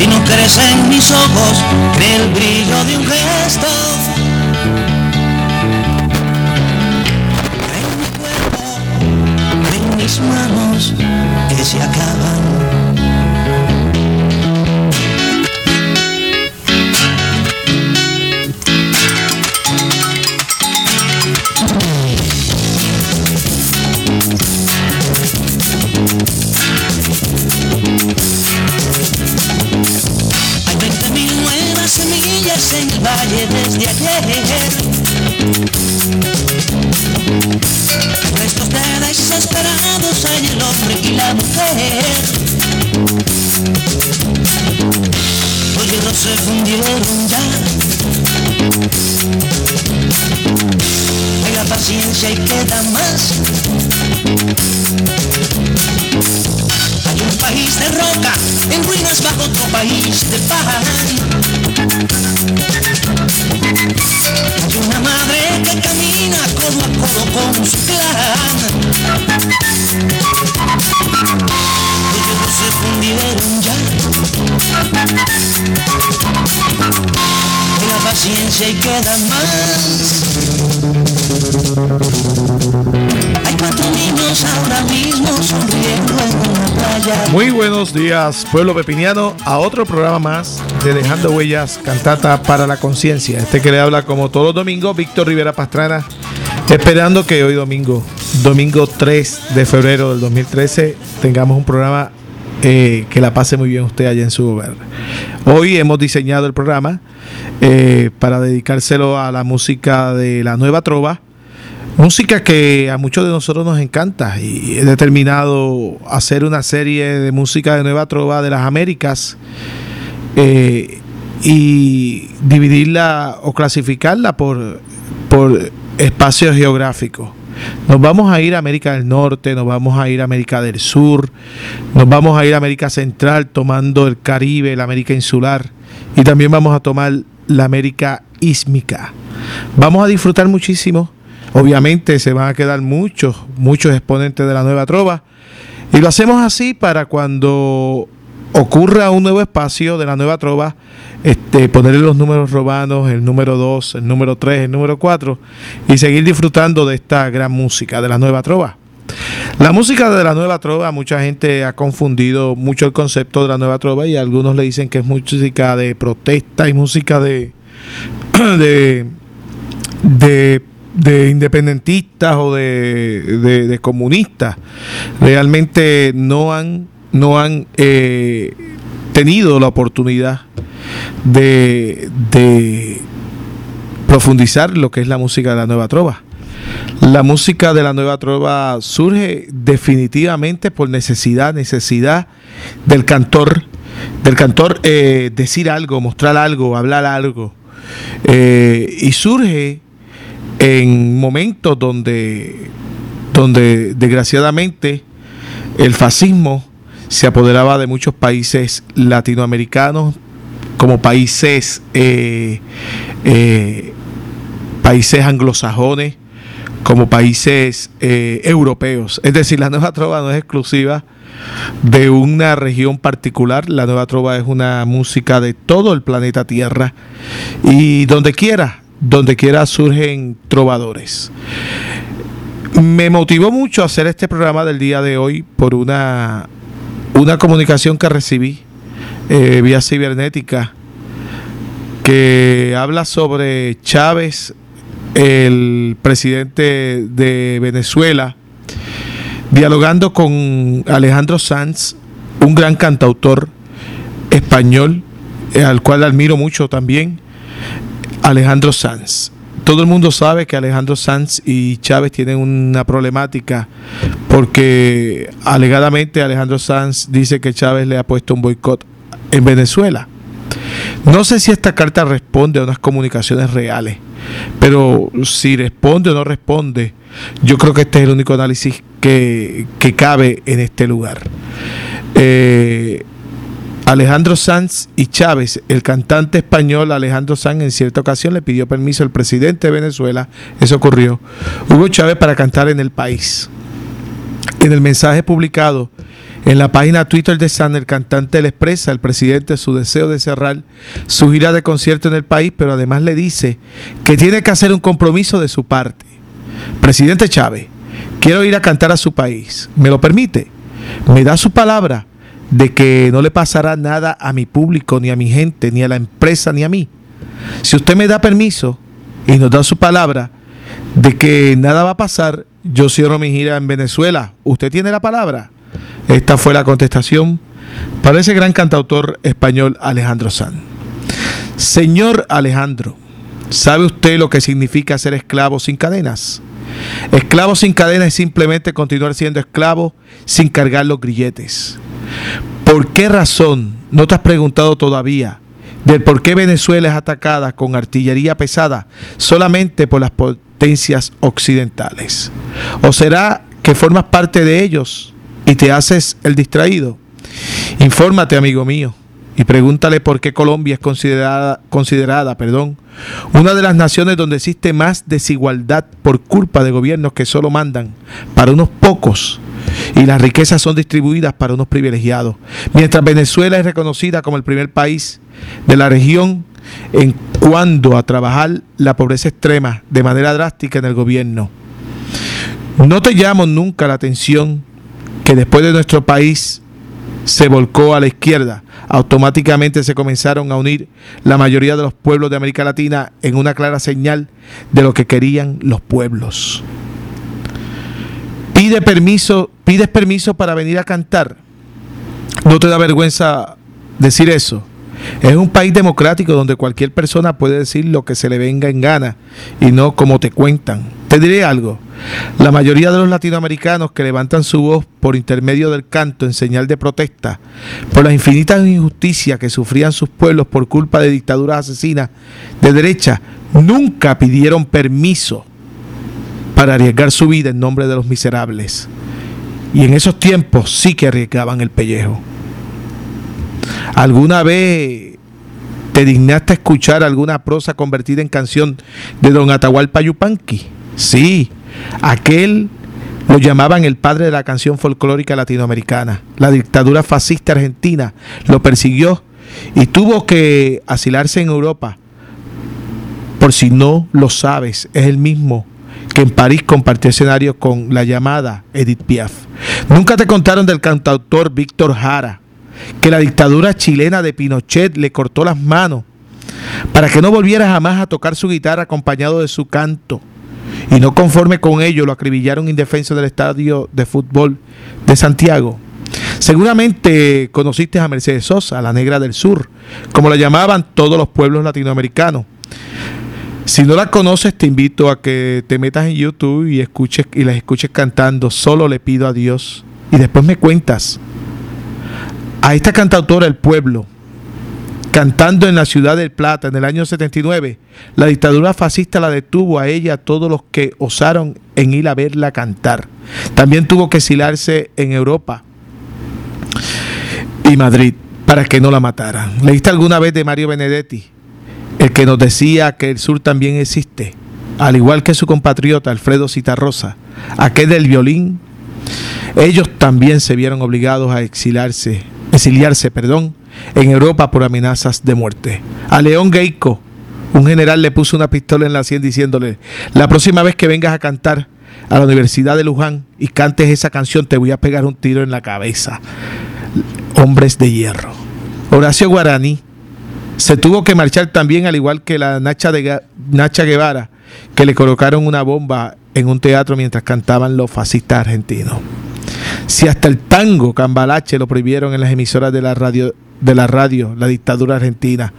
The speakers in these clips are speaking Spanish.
Si no crees en mis ojos, cree el brillo de un gesto. En mi cuerpo, en mis manos que se acaban. Desde ayer. Restos de desesperados hay el hombre y la mujer. Los hierros se fundieron ya. Hay la paciencia y queda más. País de roca en ruinas bajo otro país de pan. Hay una madre que camina codo a codo con su clan. Los hierros se fundieron ya. La paciencia y queda más. Muy buenos días, pueblo pepiniano, a otro programa más de Dejando Huellas, cantata para la conciencia. Este que le habla como todos los domingos, Víctor Rivera Pastrana, esperando que hoy domingo, domingo 3 de febrero del 2013, tengamos un programa eh, que la pase muy bien usted allá en su hogar. Hoy hemos diseñado el programa eh, para dedicárselo a la música de la nueva trova. Música que a muchos de nosotros nos encanta y he determinado hacer una serie de música de Nueva Trova de las Américas eh, y dividirla o clasificarla por, por espacios geográficos. Nos vamos a ir a América del Norte, nos vamos a ir a América del Sur, nos vamos a ir a América Central tomando el Caribe, la América Insular y también vamos a tomar la América Ísmica. Vamos a disfrutar muchísimo. Obviamente se van a quedar muchos, muchos exponentes de la nueva trova. Y lo hacemos así para cuando ocurra un nuevo espacio de la nueva trova, este, ponerle los números romanos, el número 2, el número 3, el número 4, y seguir disfrutando de esta gran música de la nueva trova. La música de la nueva trova, mucha gente ha confundido mucho el concepto de la nueva trova y algunos le dicen que es música de protesta y música de, de, de de independentistas o de, de, de, comunistas realmente no han no han eh, tenido la oportunidad de, de profundizar lo que es la música de la nueva trova. La música de la nueva trova surge definitivamente por necesidad, necesidad del cantor, del cantor eh, decir algo, mostrar algo, hablar algo. Eh, y surge en momentos donde, donde desgraciadamente el fascismo se apoderaba de muchos países latinoamericanos como países eh, eh, países anglosajones como países eh, europeos. Es decir la nueva trova no es exclusiva de una región particular. La nueva trova es una música de todo el planeta tierra. Y donde quiera donde quiera surgen trovadores. Me motivó mucho hacer este programa del día de hoy por una una comunicación que recibí eh, vía cibernética que habla sobre Chávez, el presidente de Venezuela, dialogando con Alejandro Sanz, un gran cantautor español, eh, al cual admiro mucho también, Alejandro Sanz todo el mundo sabe que Alejandro Sanz y Chávez tienen una problemática porque alegadamente Alejandro Sanz dice que Chávez le ha puesto un boicot en Venezuela. No sé si esta carta responde a unas comunicaciones reales, pero si responde o no responde, yo creo que este es el único análisis que, que cabe en este lugar. Eh, Alejandro Sanz y Chávez, el cantante español Alejandro Sanz en cierta ocasión le pidió permiso al presidente de Venezuela, eso ocurrió, Hugo Chávez para cantar en el país. En el mensaje publicado En la página Twitter de San, el cantante le expresa al presidente su deseo de cerrar su gira de concierto en el país, pero además le dice que tiene que hacer un compromiso de su parte. Presidente Chávez, quiero ir a cantar a su país. ¿Me lo permite? ¿Me da su palabra de que no le pasará nada a mi público, ni a mi gente, ni a la empresa, ni a mí? Si usted me da permiso y nos da su palabra de que nada va a pasar, yo cierro mi gira en Venezuela. ¿Usted tiene la palabra? Esta fue la contestación para ese gran cantautor español Alejandro Sanz. Señor Alejandro, ¿sabe usted lo que significa ser esclavo sin cadenas? Esclavo sin cadenas es simplemente continuar siendo esclavo sin cargar los grilletes. ¿Por qué razón no te has preguntado todavía del por qué Venezuela es atacada con artillería pesada solamente por las potencias occidentales? ¿O será que formas parte de ellos y te haces el distraído? Infórmate, amigo mío, y pregúntale por qué Colombia es considerada, considerada perdón, una de las naciones donde existe más desigualdad por culpa de gobiernos que solo mandan para unos pocos y las riquezas son distribuidas para unos privilegiados. Mientras Venezuela es reconocida como el primer país de la región en cuanto a trabajar la pobreza extrema de manera drástica en el gobierno. No te llamo nunca la atención que después de nuestro país se volcó a la izquierda, automáticamente se comenzaron a unir la mayoría de los pueblos de América Latina en una clara señal de lo que querían los pueblos. Pide permiso, pides permiso para venir a cantar. No te da vergüenza decir eso. Es un país democrático donde cualquier persona puede decir lo que se le venga en gana y no como te cuentan. Te diré algo. La mayoría de los latinoamericanos que levantan su voz por intermedio del canto en señal de protesta por las infinitas injusticias que sufrían sus pueblos por culpa de dictaduras asesinas de derecha, nunca pidieron permiso para arriesgar su vida en nombre de los miserables. Y en esos tiempos sí que arriesgaban el pellejo. ¿Alguna vez te dignaste escuchar alguna prosa convertida en canción de don Atahualpa Yupanqui? Sí, aquel lo llamaban el padre de la canción folclórica latinoamericana. La dictadura fascista argentina lo persiguió y tuvo que asilarse en Europa. Por si no lo sabes, es el mismo que en París compartió escenario con la llamada Edith Piaf. Nunca te contaron del cantautor Víctor Jara, que la dictadura chilena de Pinochet le cortó las manos para que no volviera jamás a tocar su guitarra acompañado de su canto. Y no conforme con ello, lo acribillaron indefenso del estadio de fútbol de Santiago. Seguramente conociste a Mercedes Sosa, la negra del sur, como la llamaban todos los pueblos latinoamericanos. Si no la conoces, te invito a que te metas en YouTube y escuches y las escuches cantando. Solo le pido a Dios. Y después me cuentas. A esta cantautora El Pueblo, cantando en la ciudad del Plata en el año 79, la dictadura fascista la detuvo a ella, a todos los que osaron en ir a verla cantar. También tuvo que exilarse en Europa y Madrid para que no la mataran. ¿Leíste alguna vez de Mario Benedetti? El que nos decía que el sur también existe, al igual que su compatriota Alfredo Citarrosa, aquel del violín, ellos también se vieron obligados a exiliarse, exiliarse perdón, en Europa por amenazas de muerte. A León Geico, un general le puso una pistola en la sien diciéndole, la próxima vez que vengas a cantar a la Universidad de Luján y cantes esa canción, te voy a pegar un tiro en la cabeza. Hombres de hierro. Horacio Guaraní, se tuvo que marchar también, al igual que la Nacha, de, Nacha Guevara, que le colocaron una bomba en un teatro mientras cantaban los fascistas argentinos. Si hasta el tango cambalache lo prohibieron en las emisoras de la radio, de la radio, la dictadura argentina,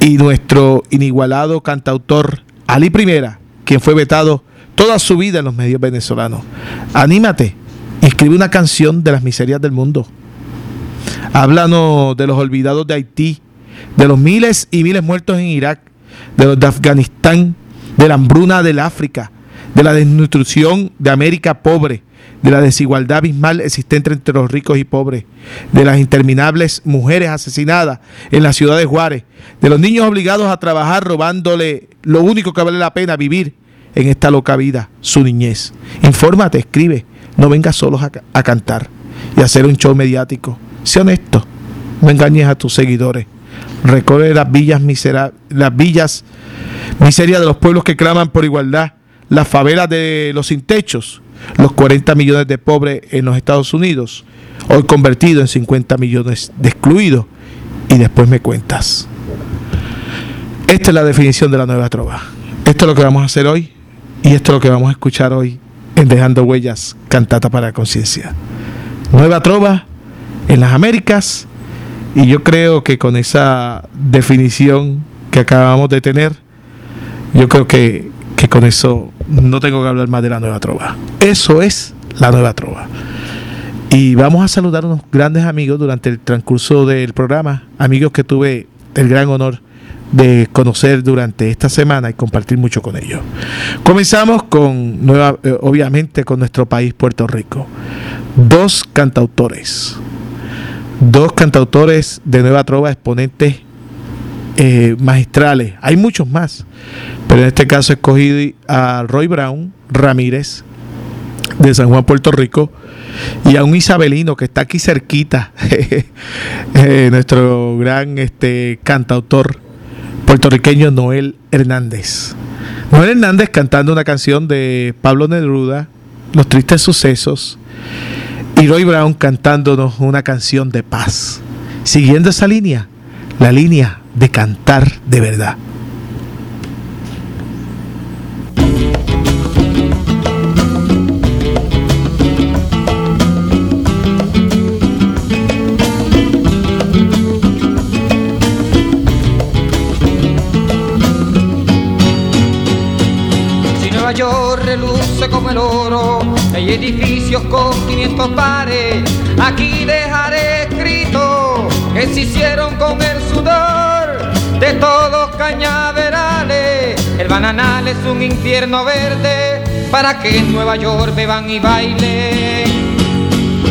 y nuestro inigualado cantautor Ali Primera, quien fue vetado toda su vida en los medios venezolanos. Anímate, escribe una canción de las miserias del mundo. Háblanos de los olvidados de Haití, de los miles y miles muertos en Irak, de los de Afganistán, de la hambruna del África, de la desnutrición de América pobre, de la desigualdad abismal existente entre los ricos y pobres, de las interminables mujeres asesinadas en la ciudad de Juárez, de los niños obligados a trabajar robándole lo único que vale la pena vivir en esta loca vida, su niñez. Infórmate, escribe, no vengas solos a, a cantar. y hacer un show mediático. Sé honesto, no engañes a tus seguidores. Recorre las villas las villas miserias de los pueblos que claman por igualdad, las favelas de los sin techos, los 40 millones de pobres en los Estados Unidos, hoy convertido en 50 millones de excluidos, y después me cuentas. Esta es la definición de la nueva trova. Esto es lo que vamos a hacer hoy y esto es lo que vamos a escuchar hoy en Dejando Huellas, Cantata para la Conciencia. Nueva trova en las Américas y yo creo que con esa definición que acabamos de tener, yo creo que, que con eso no tengo que hablar más de la nueva trova. Eso es la nueva trova. Y vamos a saludar a unos grandes amigos durante el transcurso del programa, amigos que tuve el gran honor de conocer durante esta semana y compartir mucho con ellos. Comenzamos con, nueva, eh, obviamente, con nuestro país, Puerto Rico. Dos cantautores, dos cantautores de Nueva Trova, exponentes eh, magistrales. Hay muchos más, pero en este caso escogí a Roy Brown Ramírez de San Juan, Puerto Rico, y a un isabelino que está aquí cerquita, eh, nuestro gran este, cantautor puertorriqueño Noel Hernández. Noel Hernández cantando una canción de Pablo Neruda, Los Tristes Sucesos, y Roy Brown cantándonos una canción de paz. Siguiendo esa línea, la línea de cantar de verdad. como el oro, hay con 500 pares. Aquí dejaré escrito que se hicieron con el sudor de todos cañaverales. El bananal es un infierno verde para que en Nueva York beban y bailen.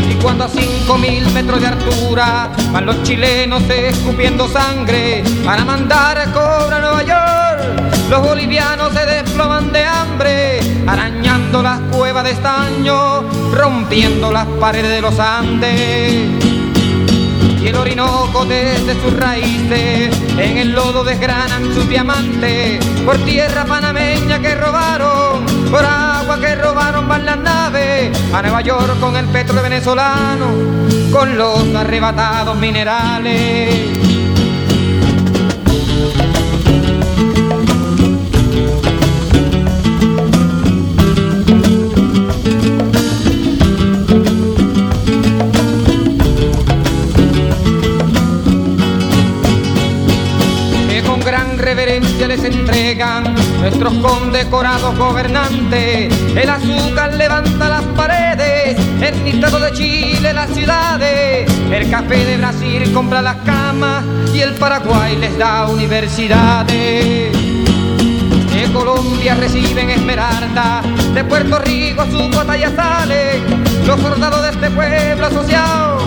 Y cuando a 5000 metros de altura van los chilenos escupiendo sangre para mandar cobra a Nueva York, los bolivianos se desploman de hambre, arañando las cuevas de estaño, rompiendo las paredes de los Andes. Y el Orinoco desde sus raíces en el lodo desgranan sus diamantes por tierra panameña que robaron, por agua que robaron van las naves a Nueva York con el petro venezolano, con los arrebatados minerales. Entregan nuestros condecorados gobernantes. El azúcar levanta las paredes, el dictado de Chile las ciudades, el café de Brasil compra las camas y el Paraguay les da universidades. De Colombia reciben esmeralda, de Puerto Rico su batalla sale, los soldados de este pueblo asociado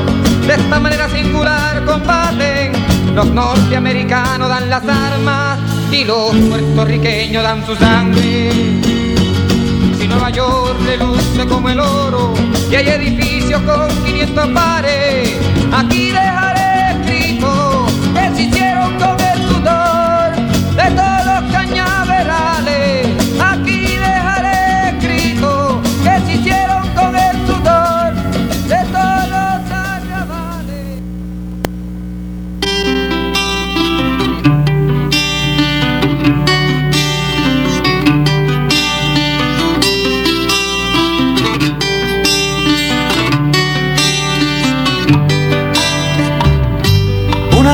de esta manera singular combaten los norteamericanos dan las armas y los puertorriqueños dan su sangre. Si Nueva York le luce como el oro y hay edificios con 500 pares, aquí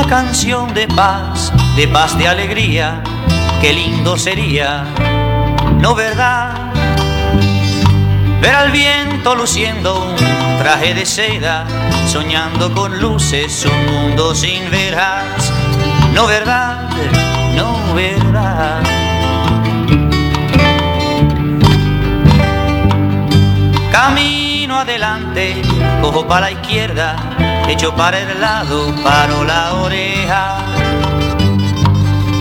canción de paz, de paz, de alegría, qué lindo sería, ¿no verdad? Ver al viento luciendo un traje de seda, soñando con luces un mundo sin veras, ¿no verdad? No verdad. Camino adelante, cojo para la izquierda, echo para el lado, paro la oreja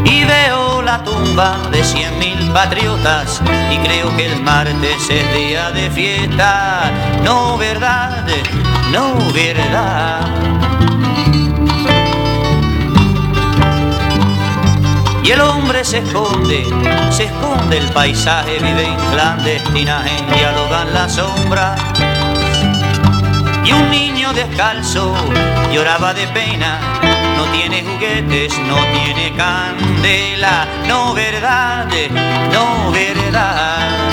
y veo la tumba de cien mil patriotas y creo que el martes es día de fiesta. No verdad, no verdad. Y el hombre se esconde, se esconde el paisaje, vive en clandestinaje, dialogan la sombra. Y un niño descalzo lloraba de pena, no tiene juguetes, no tiene candela, no verdad, no verdad.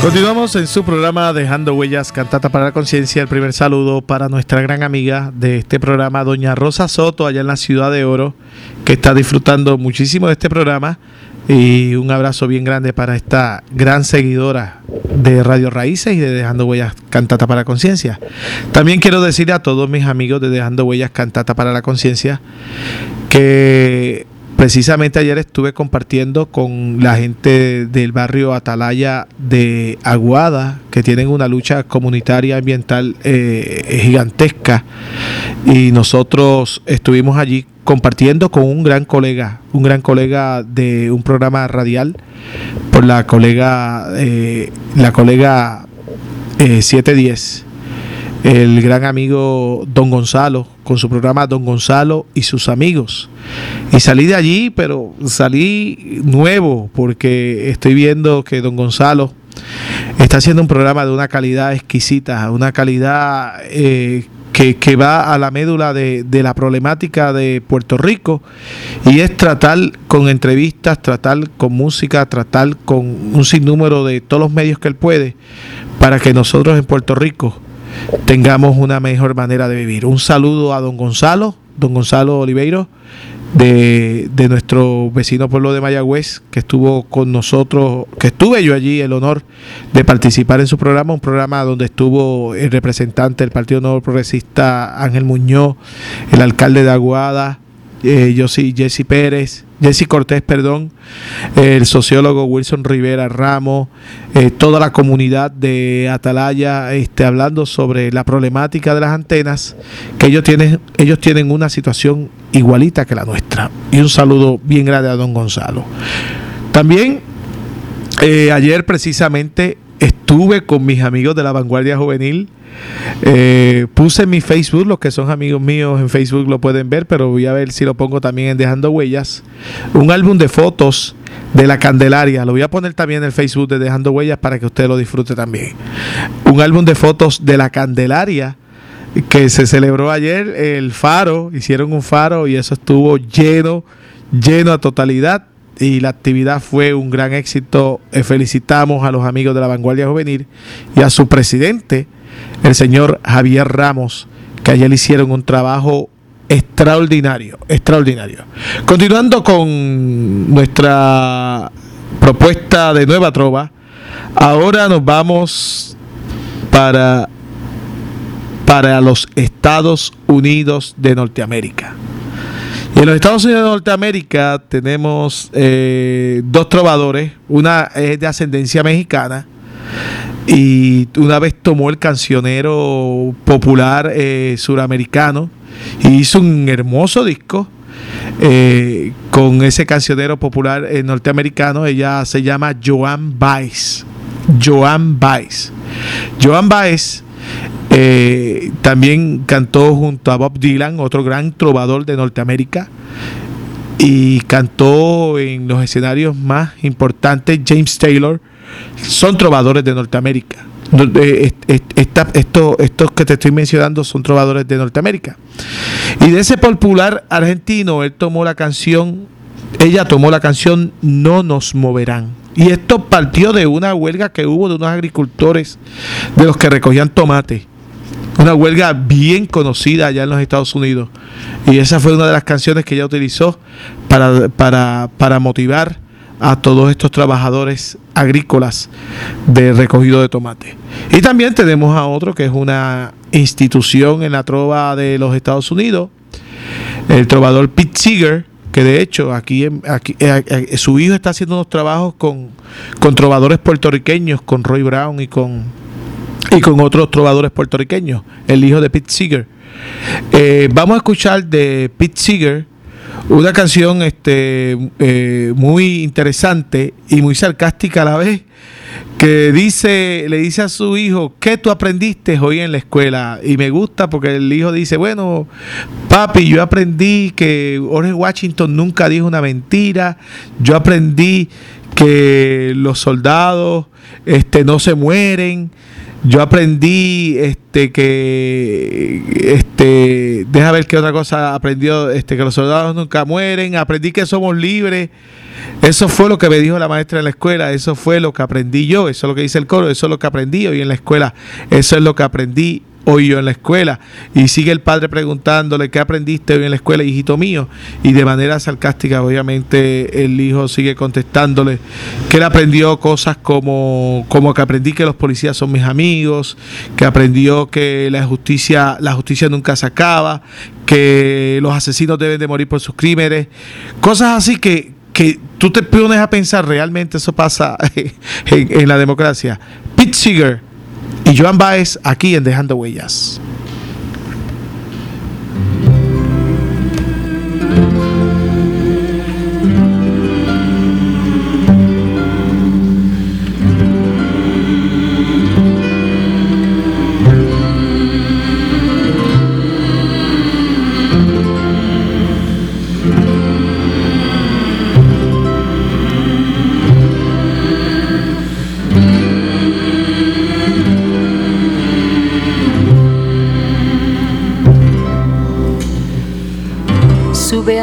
Continuamos en su programa Dejando Huellas, Cantata para la Conciencia. El primer saludo para nuestra gran amiga de este programa, doña Rosa Soto, allá en la Ciudad de Oro, que está disfrutando muchísimo de este programa. Y un abrazo bien grande para esta gran seguidora de Radio Raíces y de Dejando Huellas Cantata para la Conciencia. También quiero decirle a todos mis amigos de Dejando Huellas Cantata para la Conciencia que Precisamente ayer estuve compartiendo con la gente del barrio Atalaya de Aguada, que tienen una lucha comunitaria ambiental eh, gigantesca, y nosotros estuvimos allí compartiendo con un gran colega, un gran colega de un programa radial, por la colega, eh, la colega 710 eh, el gran amigo Don Gonzalo, con su programa Don Gonzalo y sus amigos. Y salí de allí, pero salí nuevo, porque estoy viendo que Don Gonzalo está haciendo un programa de una calidad exquisita, una calidad eh, que, va a la médula de, de, la problemática de Puerto Rico y es tratar con entrevistas, tratar con música, tratar con un sinnúmero de todos los medios que él puede para que nosotros en Puerto Rico tengamos una mejor manera de vivir. Un saludo a don Gonzalo, don Gonzalo Oliveiro, de, de, nuestro vecino pueblo de Mayagüez, que estuvo con nosotros, que estuve yo allí, el honor de participar en su programa, un programa donde estuvo el representante del Partido Nuevo Progresista Ángel Muñoz, el alcalde de Aguada, eh, yo sí, Jesse Pérez, Jesse Cortés, perdón, el sociólogo Wilson Rivera Ramos, eh, toda la comunidad de Atalaya, este, hablando sobre la problemática de las antenas, que ellos tienen, ellos tienen una situación igualita que la nuestra. Y un saludo bien grande a don Gonzalo. También eh, ayer precisamente estuve con mis amigos de la vanguardia juvenil eh, puse en mi Facebook, los que son amigos míos en Facebook lo pueden ver, pero voy a ver si lo pongo también en Dejando Huellas. Un álbum de fotos de la Candelaria. Lo voy a poner también en el Facebook de Dejando Huellas para que usted lo disfrute también. Un álbum de fotos de la Candelaria que se celebró ayer, el faro, hicieron un faro y eso estuvo lleno, lleno a totalidad y la actividad fue un gran éxito. Eh, felicitamos a los amigos de la vanguardia juvenil y a su presidente el señor Javier Ramos, que ayer hicieron un trabajo extraordinario, extraordinario. Continuando con nuestra propuesta de nueva trova, ahora nos vamos para, para los Estados Unidos de Norteamérica. En los Estados Unidos de Norteamérica tenemos eh, dos trovadores, una es de ascendencia mexicana y una vez tomó el cancionero popular eh, suramericano y hizo un hermoso disco eh, con ese cancionero popular norteamericano. Ella se llama Joan Baez. Joan Baez. Joan Baez también cantó junto a Bob Dylan, otro gran trovador de Norteamérica. Y cantó en los escenarios más importantes James Taylor, son trovadores de Norteamérica. estos que te estoy mencionando son trovadores de Norteamérica. Y de ese popular argentino, él tomó la canción, ella tomó la canción No nos moverán. Y esto partió de una huelga que hubo de unos agricultores de los que recogían tomate. Una huelga bien conocida allá en los Estados Unidos. Y esa fue una de las canciones que ella utilizó para, para, para motivar a todos estos trabajadores agrícolas de recogido de tomate. Y también tenemos a otro que es una institución en la trova de los Estados Unidos, el trovador Pete Seeger, que de hecho aquí, aquí eh, eh, su hijo está haciendo unos trabajos con, con trovadores puertorriqueños, con Roy Brown y con, y con otros trovadores puertorriqueños, el hijo de Pete Seeger. Eh, vamos a escuchar de Pete Seeger una canción este, muy interesante y muy sarcástica a la vez que dice, le dice a su hijo, ¿qué tú aprendiste hoy en la escuela? Y me gusta porque el hijo dice, bueno, papi, yo aprendí que Orange Washington nunca dijo una mentira, yo aprendí que los soldados este, no se mueren, yo aprendí este que este deja ver qué otra cosa aprendió este que los soldados nunca mueren aprendí que somos libres eso fue lo que me dijo la maestra en la escuela, eso fue lo que aprendí yo, eso es lo que dice el coro, eso es lo que aprendí hoy en la escuela, eso es lo que aprendí hoy yo en la escuela. Y sigue el padre preguntándole, ¿qué aprendiste hoy en la escuela, hijito mío? Y de manera sarcástica, obviamente, el hijo sigue contestándole que él aprendió cosas como, como que aprendí que los policías son mis amigos, que aprendió que la justicia, la justicia nunca se acaba, que los asesinos deben de morir por sus crímenes, cosas así que, que tú te pones a pensar, realmente eso pasa en, la democracia. Pete Seeger y Joan Baez aquí en Dejando Huellas.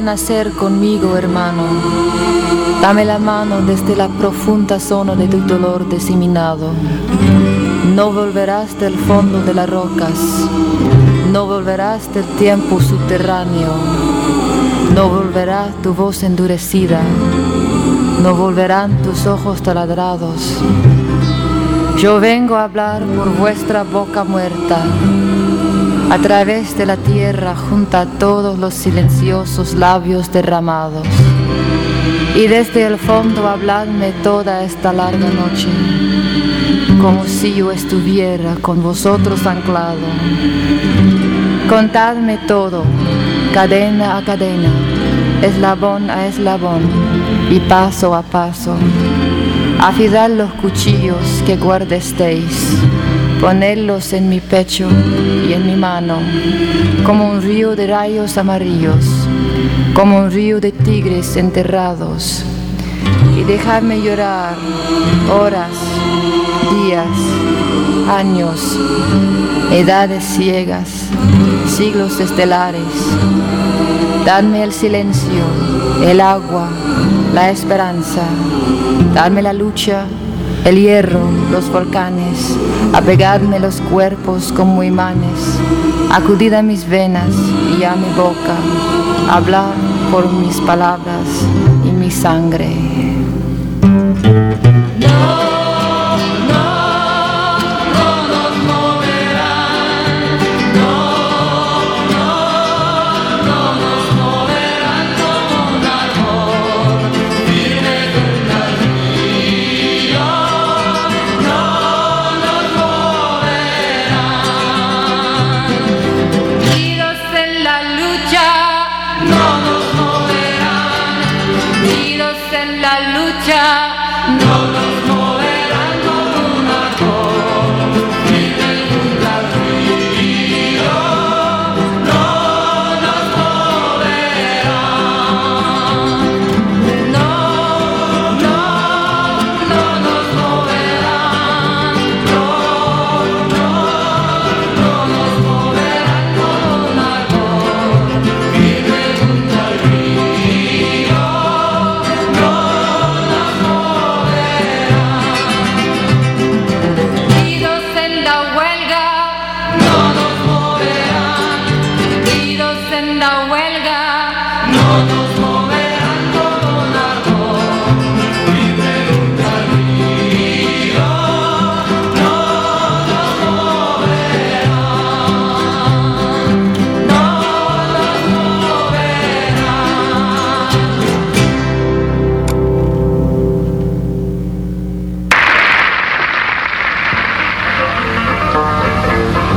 Nacer conmigo, hermano. Dame la mano desde la profunda zona de tu dolor diseminado. No volverás del fondo de las rocas, no volverás del tiempo subterráneo, no volverá tu voz endurecida, no volverán tus ojos taladrados. Yo vengo a hablar por vuestra boca muerta a través de la tierra junto a todos los silenciosos labios derramados. Y desde el fondo habladme toda esta larga noche, como si yo estuviera con vosotros anclado. Contadme todo, cadena a cadena, eslabón a eslabón y paso a paso. Afidad los cuchillos que guardesteis ponerlos en mi pecho y en mi mano, como un río de rayos amarillos, como un río de tigres enterrados, y dejarme llorar horas, días, años, edades ciegas, siglos estelares. Dadme el silencio, el agua, la esperanza, dadme la lucha el hierro, los volcanes, apegadme los cuerpos como imanes, acudid a mis venas y a mi boca, hablar por mis palabras y mi sangre.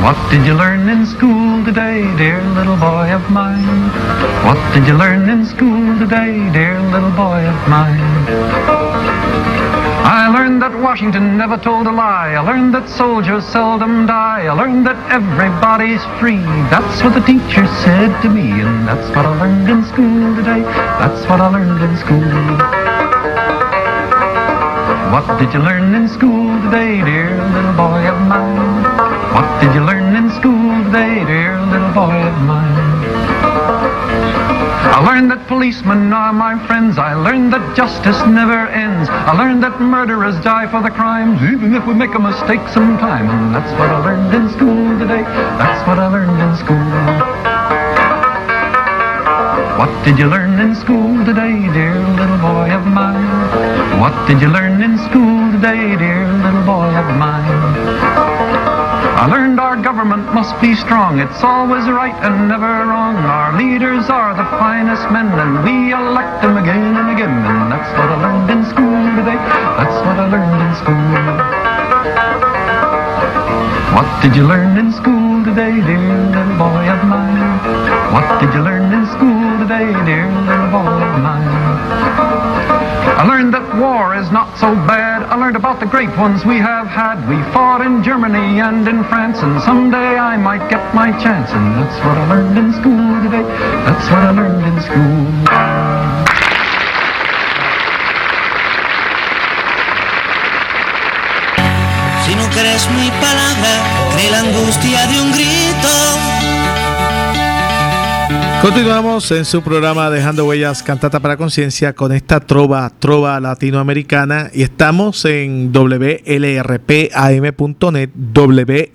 What did you learn in school today, dear little boy of mine? What did you learn in school today, dear little boy of mine? I learned that Washington never told a lie. I learned that soldiers seldom die. I learned that everybody's free. That's what the teacher said to me, and that's what I learned in school today. That's what I learned in school. What did you learn in school today, dear little boy of mine? What did you learn in school today, dear little boy of mine? I learned that policemen are my friends. I learned that justice never ends. I learned that murderers die for the crimes, even if we make a mistake sometime. And that's what I learned in school today. That's what I learned in school. What did you learn in school today, dear little boy of mine? What did you learn in school today, dear little boy of mine? I learned our government must be strong. It's always right and never wrong. Our leaders are the finest men, and we elect them again and again. And that's what I learned in school today. That's what I learned in school. What did you learn in school today, dear little boy of mine? What did you learn in school today, dear little boy of mine? I learned that war is not so bad. I learned about the great ones we have had. We fought in Germany and in France, and someday I might get my chance. And that's what I learned in school today. That's what I learned in school. Si no crees mi palabra, cree la angustia de un grito. Continuamos en su programa Dejando Huellas Cantata para Conciencia con esta trova, trova latinoamericana y estamos en WLRPAM.net, WLRPAM.net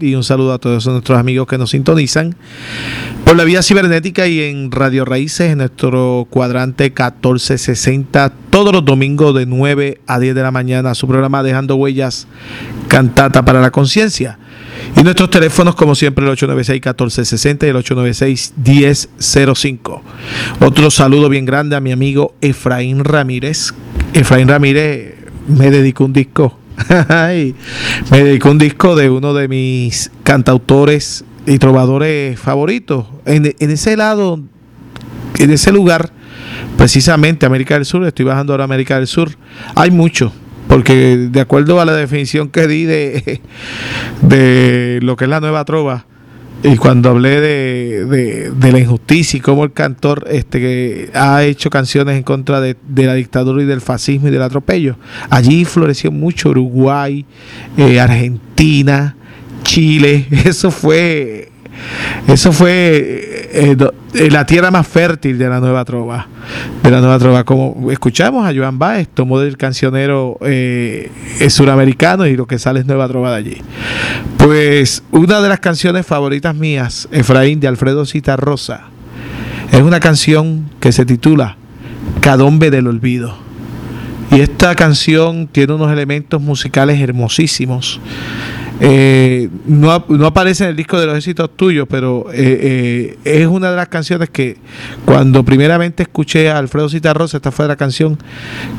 y un saludo a todos nuestros amigos que nos sintonizan por la vía cibernética y en Radio Raíces en nuestro cuadrante 1460 todos los domingos de 9 a 10 de la mañana su programa Dejando Huellas Cantata para la Conciencia. Y nuestros teléfonos, como siempre, el 896-1460 y el 896-1005. Otro saludo bien grande a mi amigo Efraín Ramírez. Efraín Ramírez me dedicó un disco. me dedicó un disco de uno de mis cantautores y trovadores favoritos. En, en ese lado, en ese lugar, precisamente América del Sur, estoy bajando ahora a América del Sur, hay mucho porque de acuerdo a la definición que di de, de lo que es la nueva trova, y cuando hablé de, de, la injusticia y cómo el cantor este que ha hecho canciones en contra de, la dictadura y del fascismo y del atropello, allí floreció mucho Uruguay, eh, Argentina, Chile, eso fue eso fue eh, eh, la tierra más fértil de la nueva trova. De la nueva trova. Como escuchamos a Joan Baez, tomó del cancionero eh, suramericano y lo que sale es nueva trova de allí. Pues una de las canciones favoritas mías, Efraín de Alfredo Rosa es una canción que se titula Cadombe del Olvido. Y esta canción tiene unos elementos musicales hermosísimos. Eh, no, no, aparece en el disco de los éxitos tuyos, pero eh, eh, es una de las canciones que cuando primeramente escuché a Alfredo Citarrosa, esta fue la canción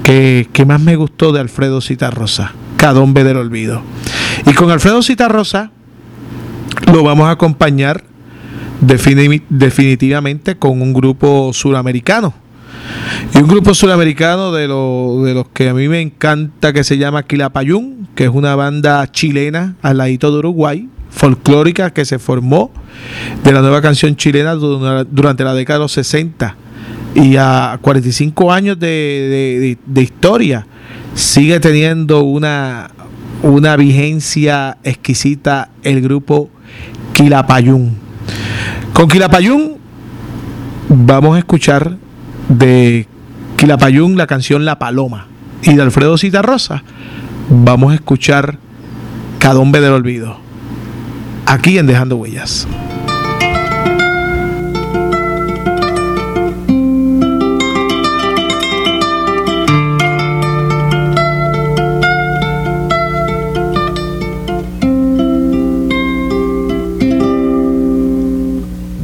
que, más me gustó de Alfredo Citarrosa, Cadombe del Olvido. Y con Alfredo Citarrosa lo vamos a acompañar definitivamente con un grupo suramericano y un grupo sudamericano de, de los que a mí me encanta, que se llama Quilapayún, que es una banda chilena al ladito de Uruguay, folclórica, que se formó de la nueva canción chilena durante la década de los 60. Y a 45 años de, historia sigue teniendo una, una vigencia exquisita el grupo Quilapayún. Con Quilapayún vamos a escuchar de Quilapayún la canción La Paloma y de Alfredo Citarrosa vamos a escuchar Cadombe del Olvido aquí en Dejando Huellas.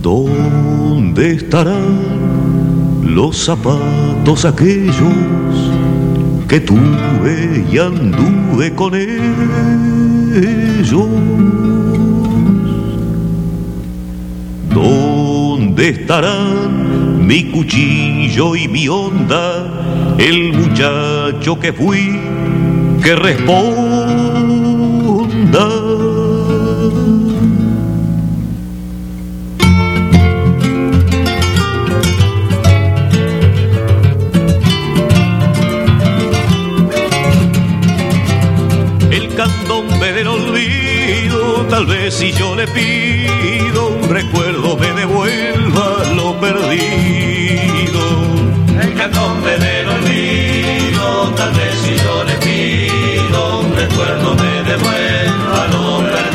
¿Dónde estará? Los zapatos aquellos que tuve y anduve con ellos. ¿Dónde estarán mi cuchillo y mi onda? El muchacho que fui, que responda. Tal vez si yo le pido un recuerdo me devuelva lo perdido. El candombe del olvido, tal vez si yo le pido un recuerdo me devuelva lo perdido.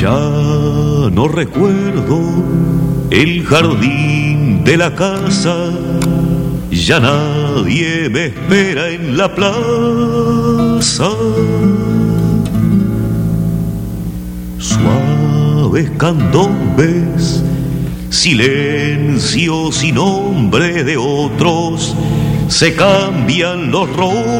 Ya no recuerdo el jardín de la casa, ya nadie me espera en la plaza. Suaves candombes, silencios y nombre de otros, se cambian los rostros.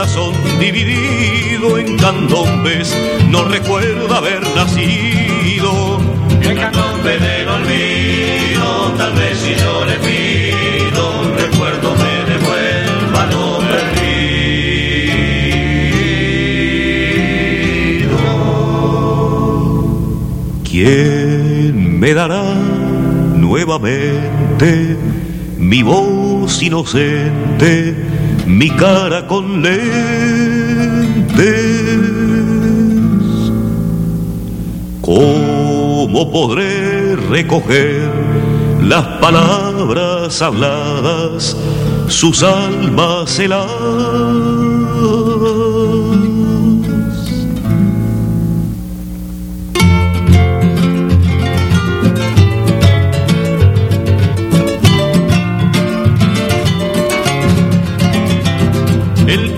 Corazón dividido en candombes, no recuerda haber nacido. El candombe del olvido, tal vez si yo le pido un recuerdo me devuelva lo perdido. ¿Quién me dará nuevamente mi voz inocente, mi cara con lentes? ¿Cómo podré recoger las palabras habladas, sus almas heladas?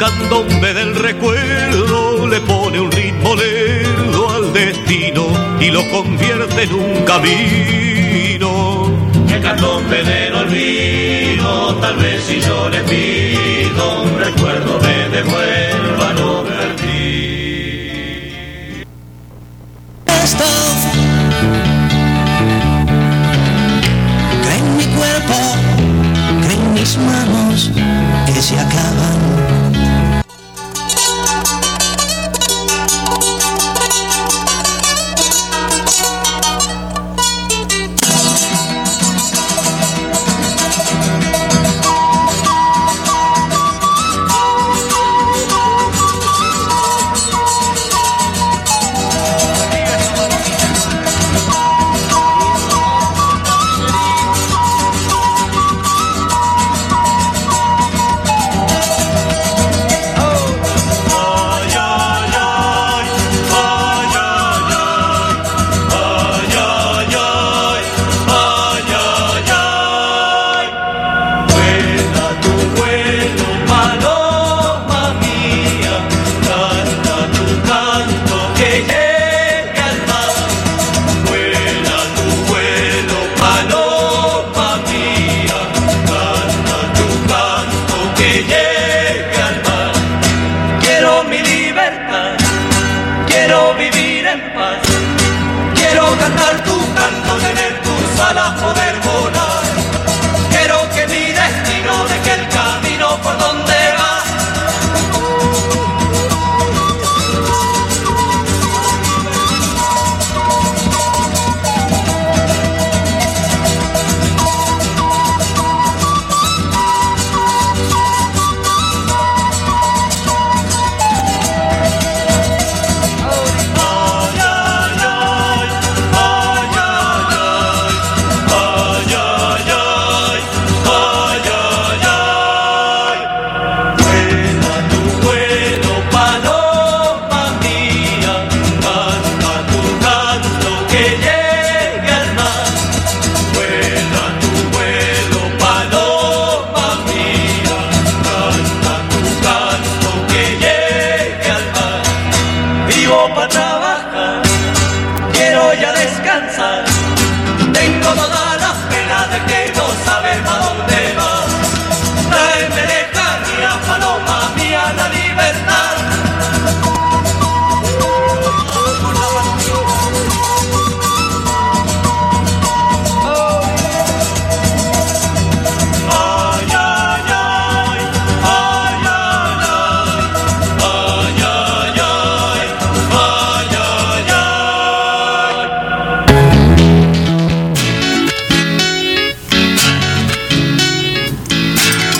Candombe del recuerdo le pone un ritmo lerdo al destino y lo convierte en un camino. El candombe del olvido, tal vez si yo le pido un recuerdo me devuelva lo perdido. Esto mi cuerpo, mis manos que se acaban.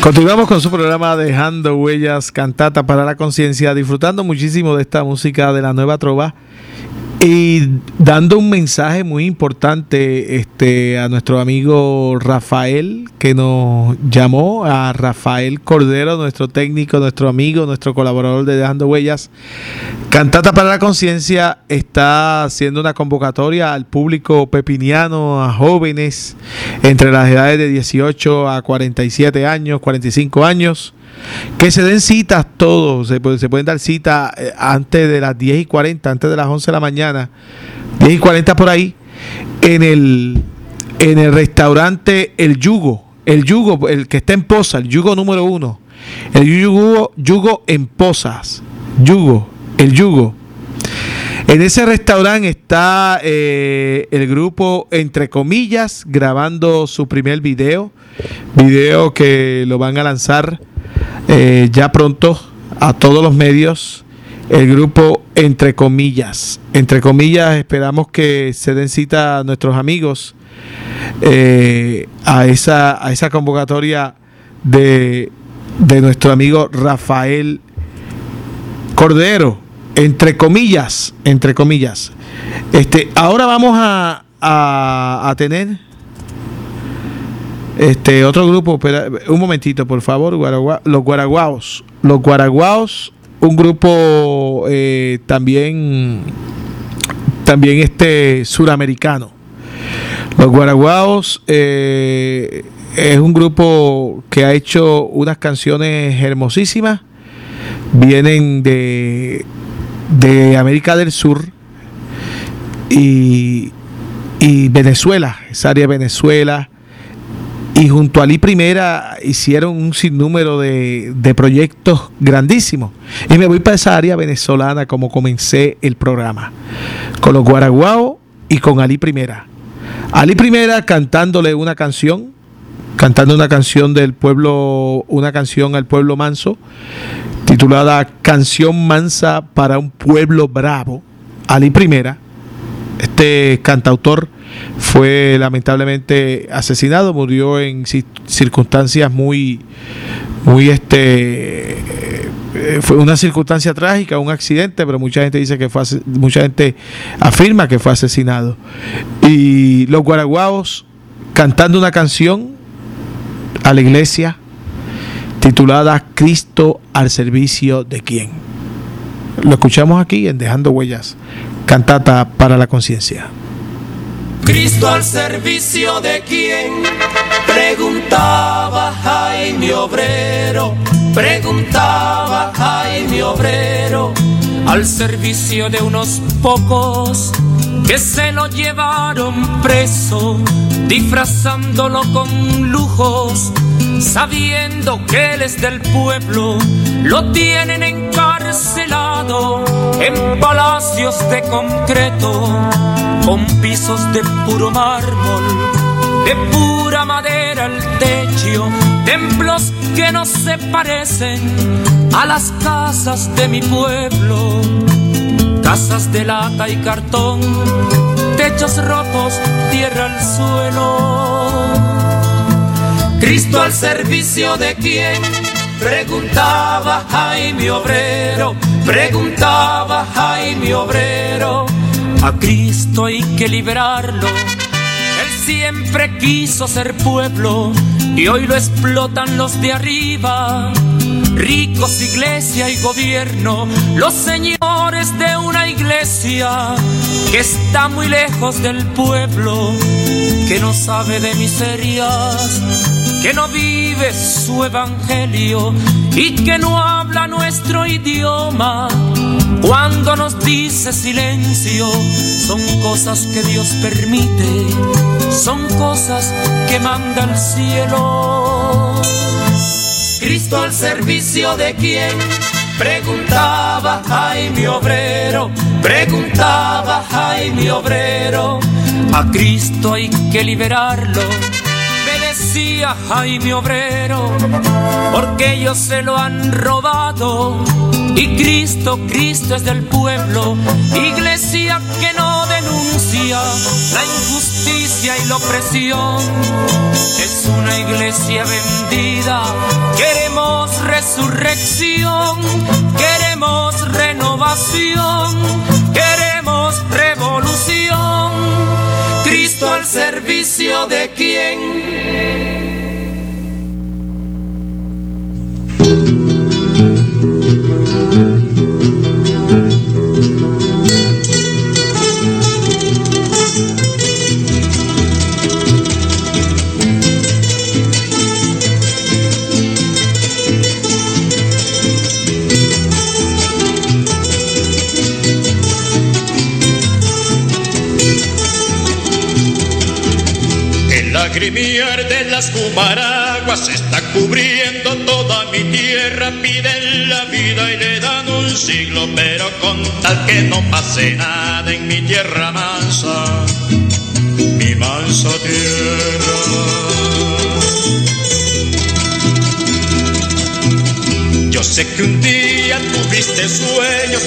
Continuamos con su programa Dejando Huellas, Cantata para la Conciencia, disfrutando muchísimo de esta música de la nueva trova y dando un mensaje muy importante este, a nuestro amigo Rafael, que nos llamó, a Rafael Cordero, nuestro técnico, nuestro amigo, nuestro colaborador de Dejando Huellas. Cantata para la Conciencia está haciendo una convocatoria al público pepiniano, a jóvenes entre las edades de 18 a 47 años, 45 años que se den citas todos, se, pueden dar citas eh, antes de las 10 y 40, antes de las 11 de la mañana, 10 y 40 por ahí, en el, en el restaurante El Yugo, el Yugo, el que está en Poza, el Yugo número uno, el Yugo, Yugo en Pozas, Yugo, el Yugo. En ese restaurante está eh, el grupo, entre comillas, grabando su primer video, video que lo van a lanzar eh, ya pronto a todos los medios el grupo entre comillas. Entre comillas esperamos que se den cita a nuestros amigos eh, a, esa, a esa convocatoria de, de nuestro amigo Rafael Cordero. Entre comillas, entre comillas. Este, ahora vamos a, a, a tener este otro grupo, un momentito, por favor, los Guaraguaos. Los Guaraguaos, un grupo eh, también, también este suramericano. Los Guaraguaos eh, es un grupo que ha hecho unas canciones hermosísimas. Vienen de, de América del Sur y, y Venezuela, esa área de Venezuela y junto a Ali Primera hicieron un sinnúmero de, proyectos grandísimos. Y me voy para esa área venezolana como comencé el programa, con los Guaraguao y con Ali Primera. Ali Primera cantándole una canción, cantando una canción del pueblo, una canción al pueblo manso, titulada Canción Mansa para un pueblo bravo. Ali Primera, este cantautor fue lamentablemente asesinado, murió en circunstancias muy, muy este, eh, fue una circunstancia trágica, un accidente, pero mucha gente dice que fue, mucha gente afirma que fue asesinado. Y los guaraguaos cantando una canción a la iglesia titulada Cristo al servicio de quién. Lo escuchamos aquí en Dejando Huellas, cantata para la conciencia. Cristo al servicio de quién? Preguntaba Jaime Obrero, preguntaba Jaime Obrero, al servicio de unos pocos que se lo llevaron preso, disfrazándolo con lujos, sabiendo que él es del pueblo, lo tienen encarcelado en palacios de concreto con pisos de puro mármol, de pura madera el techo, templos que no se parecen a las casas de mi pueblo, casas de lata y cartón, techos rotos, tierra al suelo. Cristo al servicio de quién? Preguntaba Jaime Obrero, preguntaba Jaime Obrero a Cristo hay que liberarlo. Él siempre quiso ser pueblo y hoy lo explotan los de arriba. Ricos, iglesia y gobierno, los señores de una iglesia que está muy lejos del pueblo, que no sabe de miserias, que no vive su evangelio y que no habla nuestro idioma cuando nos dice silencio, son cosas que Dios permite, son cosas que manda el cielo. Cristo al servicio de quién? Preguntaba Jaime Obrero, preguntaba Jaime Obrero. A Cristo hay que liberarlo, decía Jaime Obrero, porque ellos se lo han robado y Cristo, Cristo es del pueblo, iglesia que no denuncia la injusticia y la opresión. Es una iglesia vendida. Queremos resurrección, queremos renovación, queremos revolución. Cristo al servicio de quién. Las cumaraguas está cubriendo toda mi tierra. Piden la vida y le dan un siglo, pero con tal que no pase nada en mi tierra mansa, mi mansa tierra. Yo sé que un día tuviste sueños,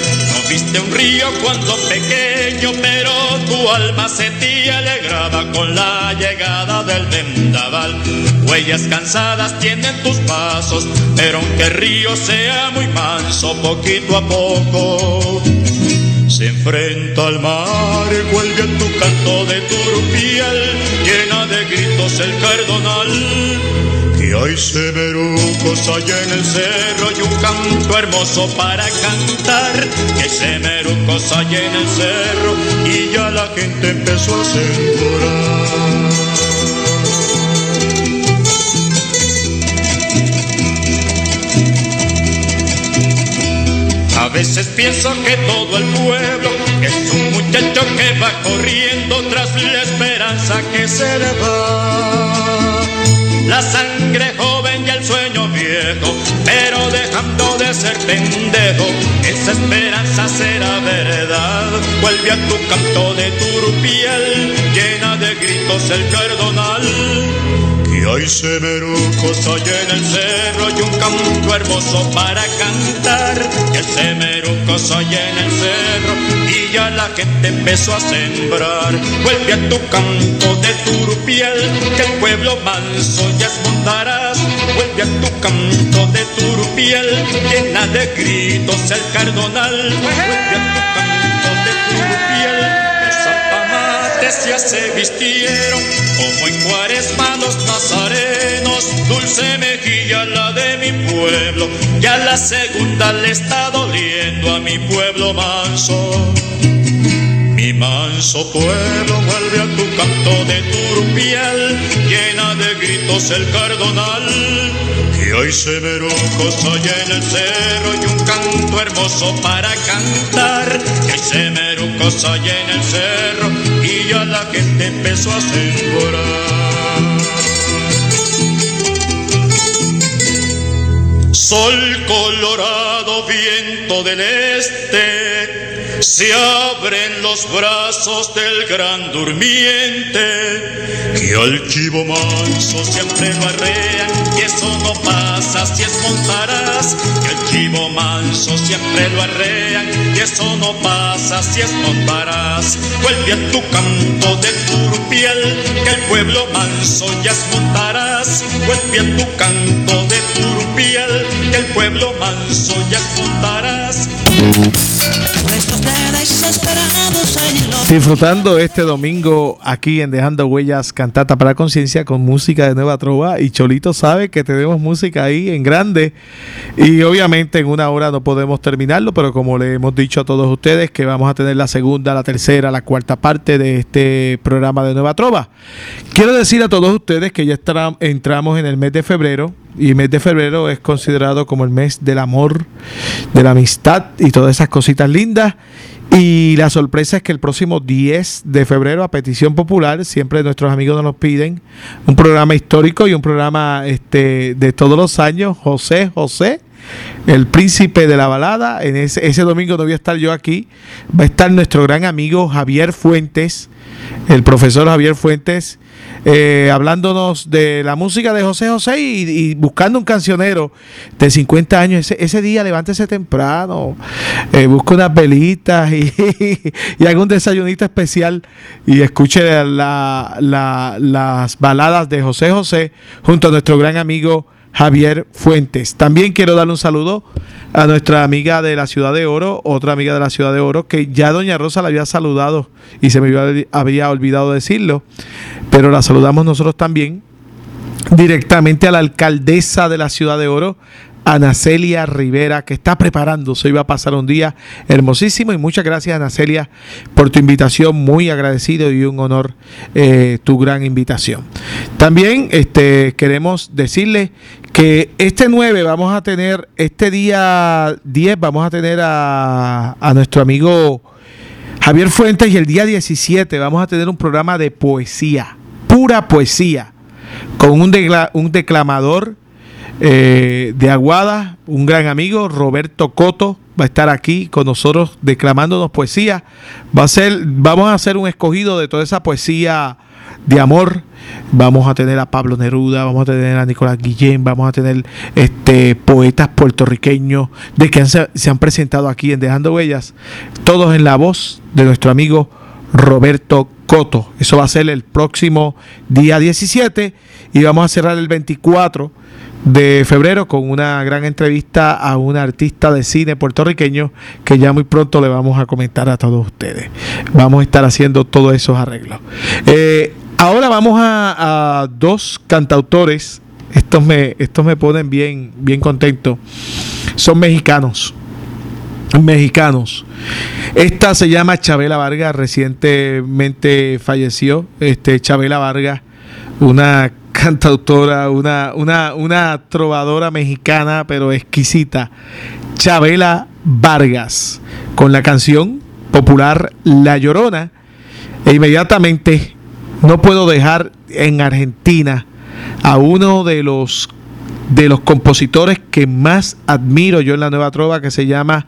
viste un río cuando pequeño, pero tu alma se te alegraba con la llegada del vendaval. Huellas cansadas tienen tus pasos, pero aunque el río sea muy manso, poquito a poco se enfrenta al mar, vuelve en tu canto de turpial, llena de gritos el cardonal y hay semerucos allá en el cerro y un canto hermoso para cantar. Hay semerucos allá en el cerro y ya la gente empezó a sembrar. A veces pienso que todo el pueblo es un muchacho que va corriendo tras la esperanza que se le va la sangre joven y el sueño viejo, pero dejando de ser pendejo, esa esperanza será verdad. Vuelve a tu canto de turpial, llena de gritos el cardonal. Hay semerucos allá en el cerro y un canto hermoso para cantar. Que semerucos allá en el cerro y ya la gente empezó a sembrar. Vuelve a tu canto de turpial, que el pueblo manso ya montarás. Vuelve a tu canto de turpial, llena de gritos el cardonal. Vuelve ya se vistieron, como en cuaresma los nazarenos. Dulce mejilla la de mi pueblo, ya la segunda le está doliendo a mi pueblo manso. Mi manso pueblo vuelve a tu canto de turpial, llena de gritos el cardonal. Que hay semerucos allá en el cerro y un canto hermoso para cantar. Que hay semerucos allá en el cerro y ya la gente empezó a sembrar. Sol colorado, viento del este se abren los brazos del gran durmiente, que al chivo manso siempre lo arrean, y eso no pasa si es montarás, que al chivo manso siempre lo arrean, y eso no pasa si es montarás. Vuelve a tu canto de turpial, que el pueblo manso ya es montarás, vuelve a tu canto de turpial, que el pueblo manso ya es montarás. Disfrutando este domingo aquí en Dejando Huellas Cantata para Conciencia con música de Nueva Trova. Y Cholito sabe que tenemos música ahí en grande. Y obviamente en una hora no podemos terminarlo, pero como le hemos dicho a todos ustedes que vamos a tener la segunda, la tercera, la cuarta parte de este programa de Nueva Trova. Quiero decir a todos ustedes que ya entramos en el mes de febrero y el mes de febrero es considerado como el mes del amor, de la amistad y todas esas cositas lindas. Y la sorpresa es que el próximo 10 de febrero, a petición popular, siempre nuestros amigos nos piden un programa histórico y un programa este, de todos los años, José José el príncipe de la balada. En ese, ese domingo no voy a estar yo aquí. Va a estar nuestro gran amigo Javier Fuentes, el profesor Javier Fuentes, eh, hablándonos de la música de José José y, buscando un cancionero de 50 años. Ese, día levántese temprano, eh, busca unas velitas y, y, haga un desayunito especial y escuche las baladas de José José junto a nuestro gran amigo Javier Fuentes. También quiero darle un saludo a nuestra amiga de la Ciudad de Oro, otra amiga de la Ciudad de Oro, que ya Doña Rosa la había saludado y se me había olvidado decirlo, pero la saludamos nosotros también directamente a la alcaldesa de la Ciudad de Oro, Anacelia Rivera, que está preparándose. Iba a pasar un día hermosísimo y muchas gracias, Anacelia, por tu invitación. Muy agradecido y un honor eh, tu gran invitación. También este, queremos decirle que este 9 vamos a tener, este día 10 vamos a tener a, a nuestro amigo Javier Fuentes y el día 17 vamos a tener un programa de poesía, pura poesía, con un, un declamador eh, de Aguada, un gran amigo, Roberto Coto, va a estar aquí con nosotros declamándonos poesía. Va a ser, vamos a hacer un escogido de toda esa poesía de amor. Vamos a tener a Pablo Neruda, vamos a tener a Nicolás Guillén, vamos a tener este poetas puertorriqueños de que se han presentado aquí en Dejando Huellas, todos en la voz de nuestro amigo Roberto Coto. Eso va a ser el próximo día 17 y vamos a cerrar el 24 de febrero con una gran entrevista a un artista de cine puertorriqueño que ya muy pronto le vamos a comentar a todos ustedes. Vamos a estar haciendo todos esos arreglos. Eh, ahora vamos a, dos cantautores. Estos me, estos me ponen bien, bien contento. Son mexicanos. Mexicanos. Esta se llama Chabela Vargas, recientemente falleció. Este, Chabela Vargas, una cantautora, una, una, una trovadora mexicana, pero exquisita, Chabela Vargas, con la canción popular La Llorona. E inmediatamente no puedo dejar en Argentina a uno de los de los compositores que más admiro yo en la nueva trova, que se llama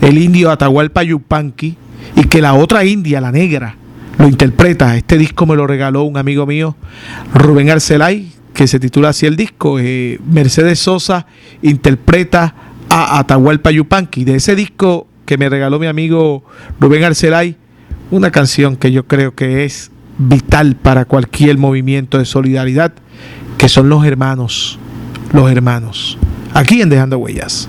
el indio Atahualpa Yupanqui, y que la otra india, la negra, lo interpreta. Este disco me lo regaló un amigo mío, Rubén Arcelay, que se titula así el disco. Eh, Mercedes Sosa interpreta a Atahualpa Yupanqui. De ese disco que me regaló mi amigo Rubén Arcelay, una canción que yo creo que es vital para cualquier movimiento de solidaridad, que son los hermanos, los hermanos. Aquí en Dejando Huellas.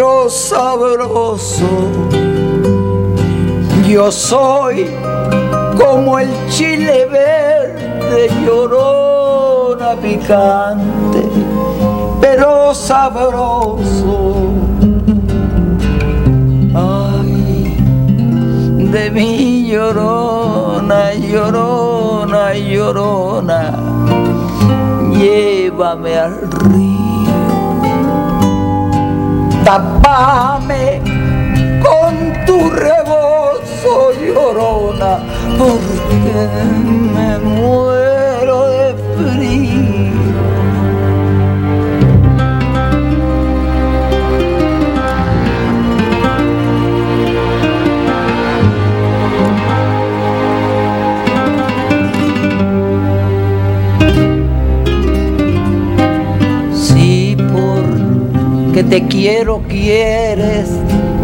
pero sabroso. Yo soy como el chile verde llorona, picante, pero sabroso. Ay, de mi llorona, llorona llorona, llévame al río, tapame con tu rebozo llorona, porque me muero que te quiero, quieres,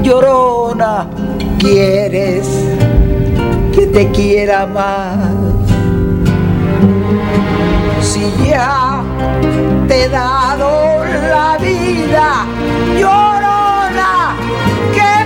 llorona, quieres, que te quiera más. Si ya te he dado la vida, llorona, ¿qué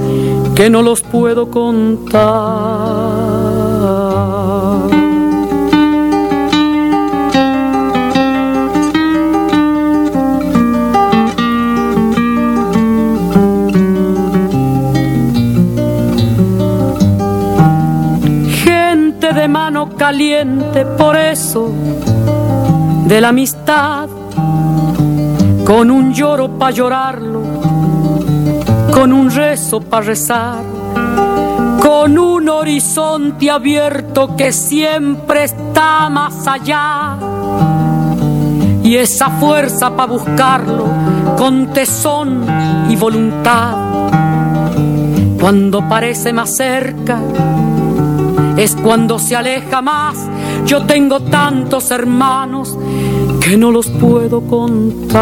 que no los puedo contar. Gente de mano caliente, por eso, de la amistad, con un lloro para llorarlo con un rezo para rezar, con un horizonte abierto que siempre está más allá. Y esa fuerza para buscarlo con tesón y voluntad. Cuando parece más cerca, es cuando se aleja más. Yo tengo tantos hermanos que no los puedo contar.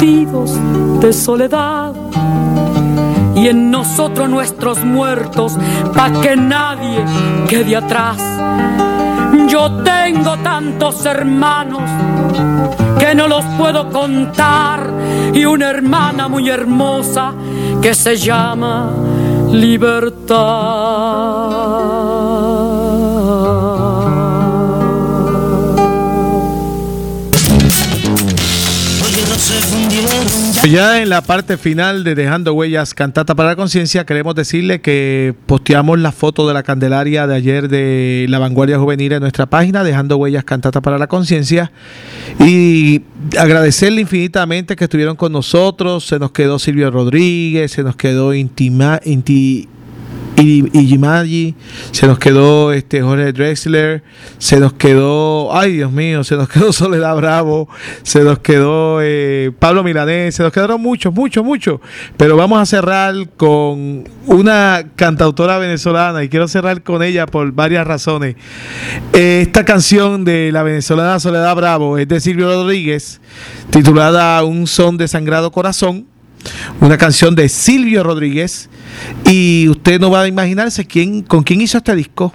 de soledad y en nosotros nuestros muertos pa que nadie quede atrás. Yo tengo tantos hermanos que no los puedo contar y una hermana muy hermosa que se llama libertad. Ya en la parte final de Dejando Huellas Cantata para la Conciencia, queremos decirle que posteamos la foto de la Candelaria de ayer de la Vanguardia Juvenil en nuestra página, Dejando Huellas Cantata para la Conciencia. Y agradecerle infinitamente que estuvieron con nosotros. Se nos quedó Silvio Rodríguez, se nos quedó Intima, Inti, Ijimagi, se nos quedó este Jorge Drexler, se nos quedó, ay Dios mío, se nos quedó Soledad Bravo, se nos quedó eh, Pablo Milanés, se nos quedaron muchos, muchos, muchos. Pero vamos a cerrar con una cantautora venezolana y quiero cerrar con ella por varias razones. Eh, esta canción de la venezolana Soledad Bravo es de Silvio Rodríguez, titulada Un son de sangrado corazón una canción de Silvio Rodríguez y usted no va a imaginarse quién, con quién hizo este disco.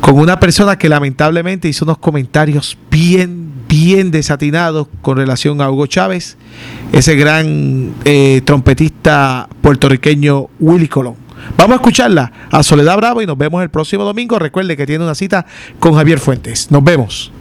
Con una persona que lamentablemente hizo unos comentarios bien, bien desatinados con relación a Hugo Chávez, ese gran eh, trompetista puertorriqueño Willy Colón. Vamos a escucharla a Soledad Bravo y nos vemos el próximo domingo. Recuerde que tiene una cita con Javier Fuentes. Nos vemos.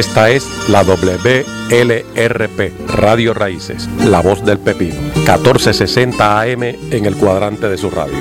Esta es la WLRP, Radio Raíces, La Voz del Pepino, 1460 AM en el cuadrante de su radio.